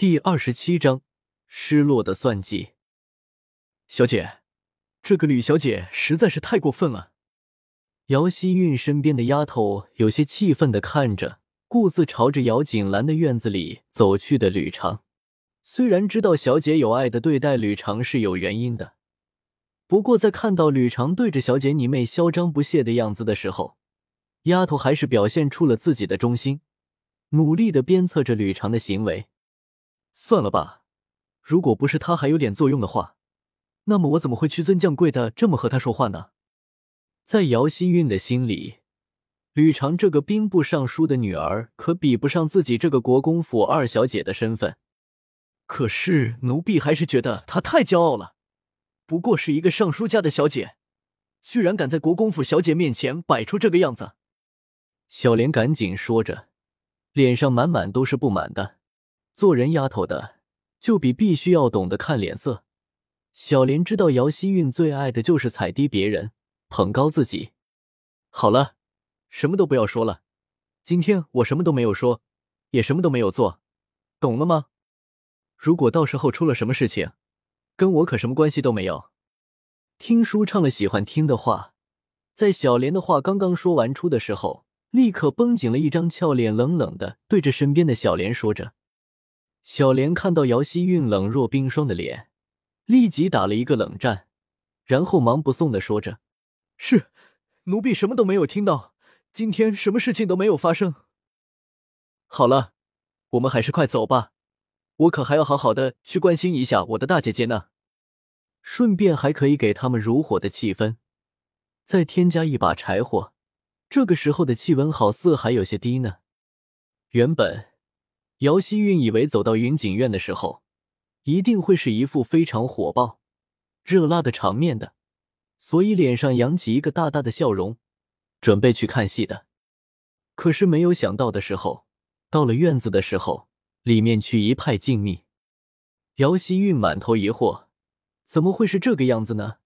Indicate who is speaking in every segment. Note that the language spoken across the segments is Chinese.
Speaker 1: 第二十七章失落的算计。小姐，这个吕小姐实在是太过分了。姚希韵身边的丫头有些气愤的看着，顾自朝着姚锦兰的院子里走去的吕长。虽然知道小姐有爱的对待吕长是有原因的，不过在看到吕长对着小姐你妹嚣张不屑的样子的时候，丫头还是表现出了自己的忠心，努力的鞭策着吕长的行为。算了吧，如果不是他还有点作用的话，那么我怎么会屈尊降贵的这么和他说话呢？在姚新运的心里，吕长这个兵部尚书的女儿可比不上自己这个国公府二小姐的身份。可是奴婢还是觉得她太骄傲了，不过是一个尚书家的小姐，居然敢在国公府小姐面前摆出这个样子。小莲赶紧说着，脸上满满都是不满的。做人丫头的，就比必须要懂得看脸色。小莲知道姚希韵最爱的就是踩低别人，捧高自己。好了，什么都不要说了。今天我什么都没有说，也什么都没有做，懂了吗？如果到时候出了什么事情，跟我可什么关系都没有。听书唱了喜欢听的话，在小莲的话刚刚说完出的时候，立刻绷紧了一张俏脸，冷冷的对着身边的小莲说着。小莲看到姚希韵冷若冰霜的脸，立即打了一个冷战，然后忙不送的说着：“是，奴婢什么都没有听到，今天什么事情都没有发生。”好了，我们还是快走吧，我可还要好好的去关心一下我的大姐姐呢，顺便还可以给他们如火的气氛，再添加一把柴火。这个时候的气温好似还有些低呢，原本。姚希韵以为走到云锦院的时候，一定会是一副非常火爆、热辣的场面的，所以脸上扬起一个大大的笑容，准备去看戏的。可是没有想到的时候，到了院子的时候，里面却一派静谧。姚希韵满头疑惑，怎么会是这个样子呢？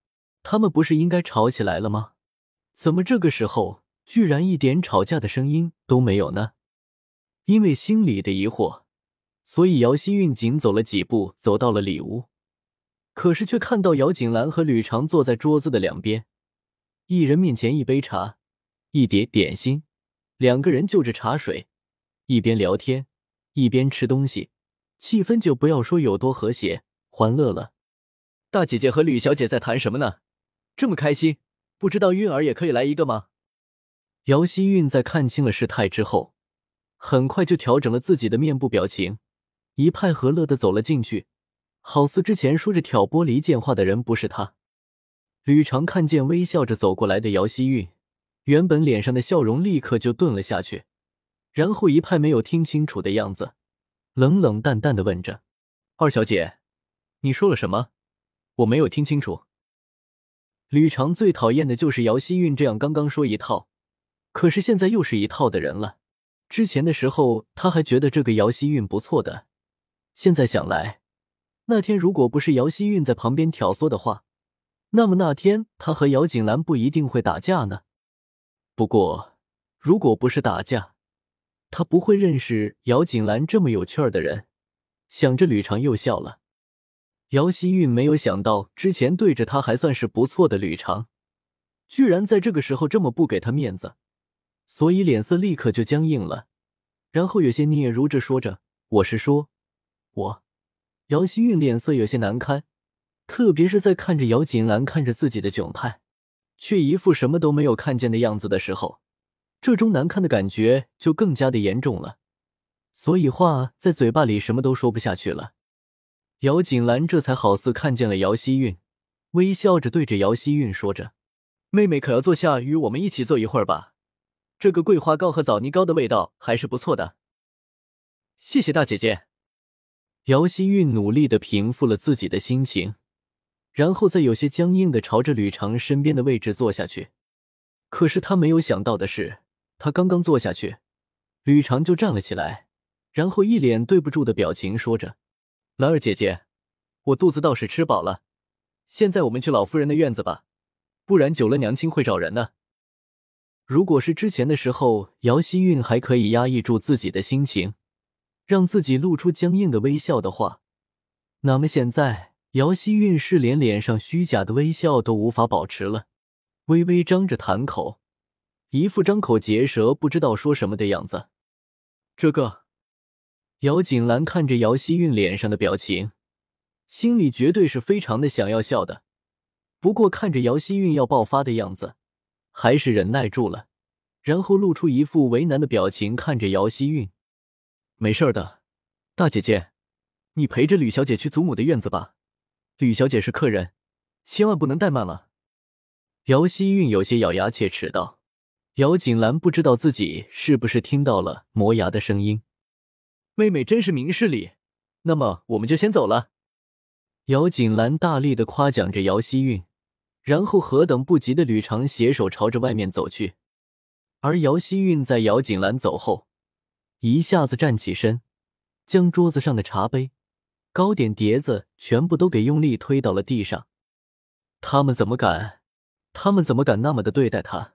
Speaker 1: 他们不是应该吵起来了吗？怎么这个时候居然一点吵架的声音都没有呢？因为心里的疑惑，所以姚希韵紧走了几步，走到了里屋。可是却看到姚锦兰和吕长坐在桌子的两边，一人面前一杯茶，一碟点心，两个人就着茶水，一边聊天一边吃东西，气氛就不要说有多和谐欢乐了。大姐姐和吕小姐在谈什么呢？这么开心，不知道韵儿也可以来一个吗？姚希韵在看清了事态之后。很快就调整了自己的面部表情，一派和乐的走了进去，好似之前说着挑拨离间话的人不是他。吕长看见微笑着走过来的姚希韵，原本脸上的笑容立刻就顿了下去，然后一派没有听清楚的样子，冷冷淡淡的问着：“二小姐，你说了什么？我没有听清楚。”吕长最讨厌的就是姚希韵这样刚刚说一套，可是现在又是一套的人了。之前的时候，他还觉得这个姚希韵不错的。现在想来，那天如果不是姚希韵在旁边挑唆的话，那么那天他和姚锦兰不一定会打架呢。不过，如果不是打架，他不会认识姚锦兰这么有趣儿的人。想着，吕长又笑了。姚希韵没有想到，之前对着他还算是不错的吕长，居然在这个时候这么不给他面子。所以脸色立刻就僵硬了，然后有些嗫嚅着说着：“我是说，我。”姚希韵脸色有些难堪，特别是在看着姚锦兰看着自己的窘态，却一副什么都没有看见的样子的时候，这种难堪的感觉就更加的严重了。所以话在嘴巴里什么都说不下去了。姚锦兰这才好似看见了姚希韵，微笑着对着姚希韵说着：“妹妹可要坐下与我们一起坐一会儿吧。”这个桂花糕和枣泥糕的味道还是不错的，谢谢大姐姐。姚希韵努力的平复了自己的心情，然后再有些僵硬的朝着吕长身边的位置坐下去。可是他没有想到的是，他刚刚坐下去，吕长就站了起来，然后一脸对不住的表情，说着：“兰儿姐姐，我肚子倒是吃饱了，现在我们去老夫人的院子吧，不然久了娘亲会找人的。”如果是之前的时候，姚希韵还可以压抑住自己的心情，让自己露出僵硬的微笑的话，那么现在姚希韵是连脸上虚假的微笑都无法保持了，微微张着痰口，一副张口结舌、不知道说什么的样子。这个，姚锦兰看着姚希韵脸上的表情，心里绝对是非常的想要笑的，不过看着姚希韵要爆发的样子，还是忍耐住了，然后露出一副为难的表情，看着姚希韵。没事的，大姐姐，你陪着吕小姐去祖母的院子吧。吕小姐是客人，千万不能怠慢了。姚希韵有些咬牙切齿道。姚锦兰不知道自己是不是听到了磨牙的声音。妹妹真是明事理，那么我们就先走了。姚锦兰大力的夸奖着姚希韵，然后何等不及的吕长携手朝着外面走去。而姚希韵在姚锦兰走后。一下子站起身，将桌子上的茶杯、糕点碟子全部都给用力推到了地上。他们怎么敢？他们怎么敢那么的对待他？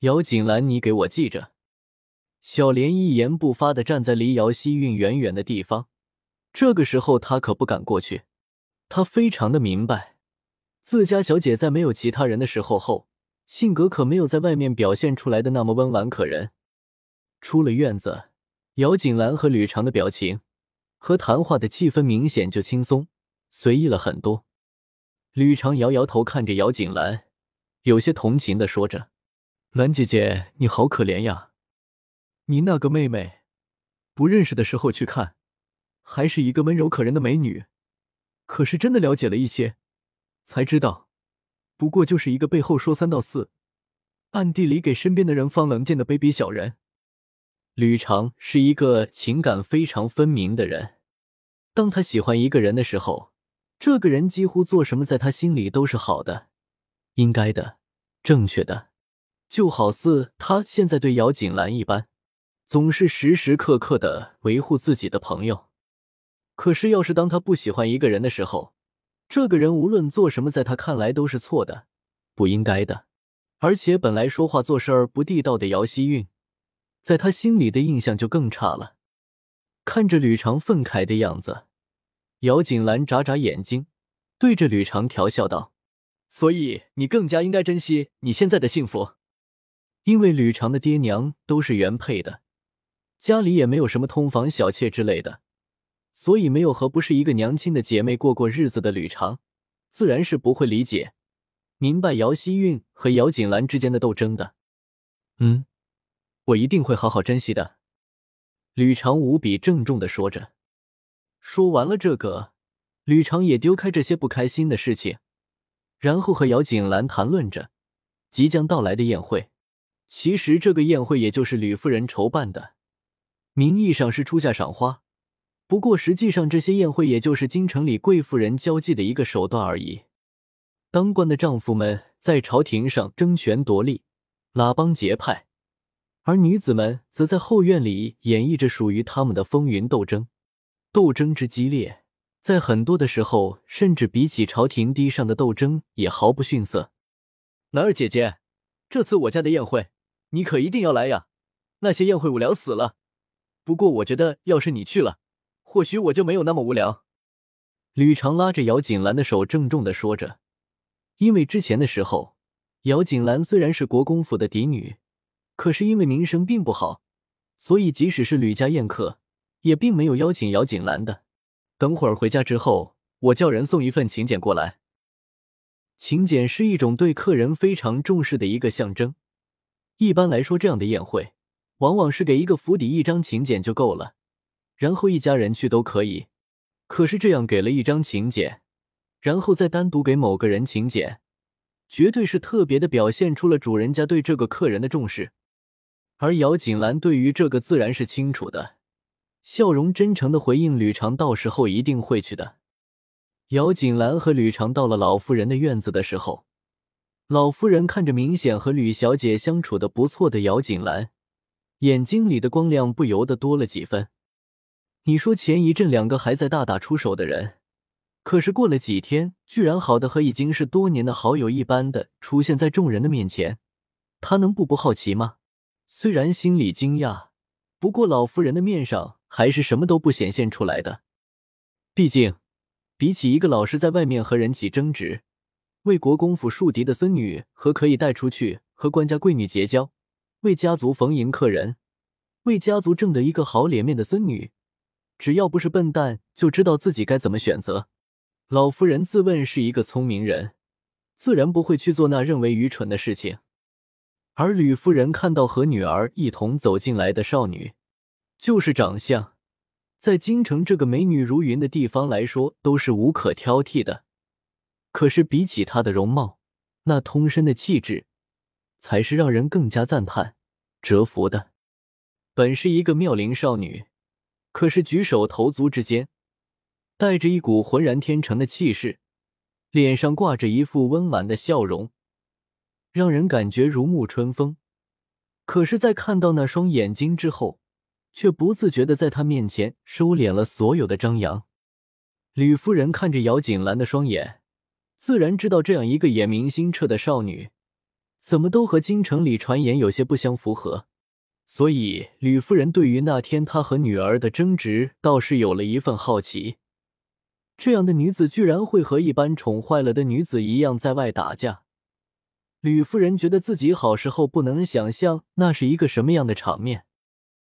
Speaker 1: 姚锦兰，你给我记着！小莲一言不发的站在离姚希韵远远的地方。这个时候，他可不敢过去。他非常的明白，自家小姐在没有其他人的时候后，性格可没有在外面表现出来的那么温婉可人。出了院子。姚锦兰和吕长的表情和谈话的气氛明显就轻松随意了很多。吕长摇摇头，看着姚锦兰，有些同情的说着：“兰姐姐，你好可怜呀！你那个妹妹，不认识的时候去看，还是一个温柔可人的美女，可是真的了解了一些，才知道，不过就是一个背后说三道四，暗地里给身边的人放冷箭的卑鄙小人。”吕长是一个情感非常分明的人，当他喜欢一个人的时候，这个人几乎做什么在他心里都是好的、应该的、正确的，就好似他现在对姚锦兰一般，总是时时刻刻的维护自己的朋友。可是，要是当他不喜欢一个人的时候，这个人无论做什么，在他看来都是错的、不应该的，而且本来说话做事儿不地道的姚希韵。在他心里的印象就更差了。看着吕长愤慨的样子，姚锦兰眨眨眼睛，对着吕长调笑道：“所以你更加应该珍惜你现在的幸福，因为吕长的爹娘都是原配的，家里也没有什么通房小妾之类的，所以没有和不是一个娘亲的姐妹过过日子的吕长，自然是不会理解、明白姚希韵和姚锦兰之间的斗争的。”嗯。我一定会好好珍惜的，吕长无比郑重的说着。说完了这个，吕长也丢开这些不开心的事情，然后和姚锦兰谈论着即将到来的宴会。其实这个宴会也就是吕夫人筹办的，名义上是出价赏花，不过实际上这些宴会也就是京城里贵妇人交际的一个手段而已。当官的丈夫们在朝廷上争权夺利，拉帮结派。而女子们则在后院里演绎着属于他们的风云斗争，斗争之激烈，在很多的时候，甚至比起朝廷堤上的斗争也毫不逊色。兰儿姐姐，这次我家的宴会，你可一定要来呀！那些宴会无聊死了。不过我觉得，要是你去了，或许我就没有那么无聊。吕长拉着姚锦兰的手，郑重的说着。因为之前的时候，姚锦兰虽然是国公府的嫡女。可是因为名声并不好，所以即使是吕家宴客，也并没有邀请姚锦兰的。等会儿回家之后，我叫人送一份请柬过来。请柬是一种对客人非常重视的一个象征。一般来说，这样的宴会往往是给一个府邸一张请柬就够了，然后一家人去都可以。可是这样给了一张请柬，然后再单独给某个人请柬，绝对是特别的表现出了主人家对这个客人的重视。而姚锦兰对于这个自然是清楚的，笑容真诚的回应吕长：“到时候一定会去的。”姚锦兰和吕长到了老夫人的院子的时候，老夫人看着明显和吕小姐相处的不错的姚锦兰，眼睛里的光亮不由得多了几分。你说前一阵两个还在大打出手的人，可是过了几天，居然好的和已经是多年的好友一般的出现在众人的面前，他能不不好奇吗？虽然心里惊讶，不过老夫人的面上还是什么都不显现出来的。毕竟，比起一个老是在外面和人起争执、为国公府树敌的孙女，和可以带出去和官家贵女结交、为家族逢迎客人、为家族挣得一个好脸面的孙女，只要不是笨蛋，就知道自己该怎么选择。老夫人自问是一个聪明人，自然不会去做那认为愚蠢的事情。而吕夫人看到和女儿一同走进来的少女，就是长相，在京城这个美女如云的地方来说，都是无可挑剔的。可是比起她的容貌，那通身的气质，才是让人更加赞叹、折服的。本是一个妙龄少女，可是举手投足之间，带着一股浑然天成的气势，脸上挂着一副温婉的笑容。让人感觉如沐春风，可是，在看到那双眼睛之后，却不自觉的在他面前收敛了所有的张扬。吕夫人看着姚锦兰的双眼，自然知道这样一个眼明心澈的少女，怎么都和京城里传言有些不相符合。所以，吕夫人对于那天她和女儿的争执，倒是有了一份好奇。这样的女子，居然会和一般宠坏了的女子一样，在外打架。吕夫人觉得自己好时候不能想象那是一个什么样的场面。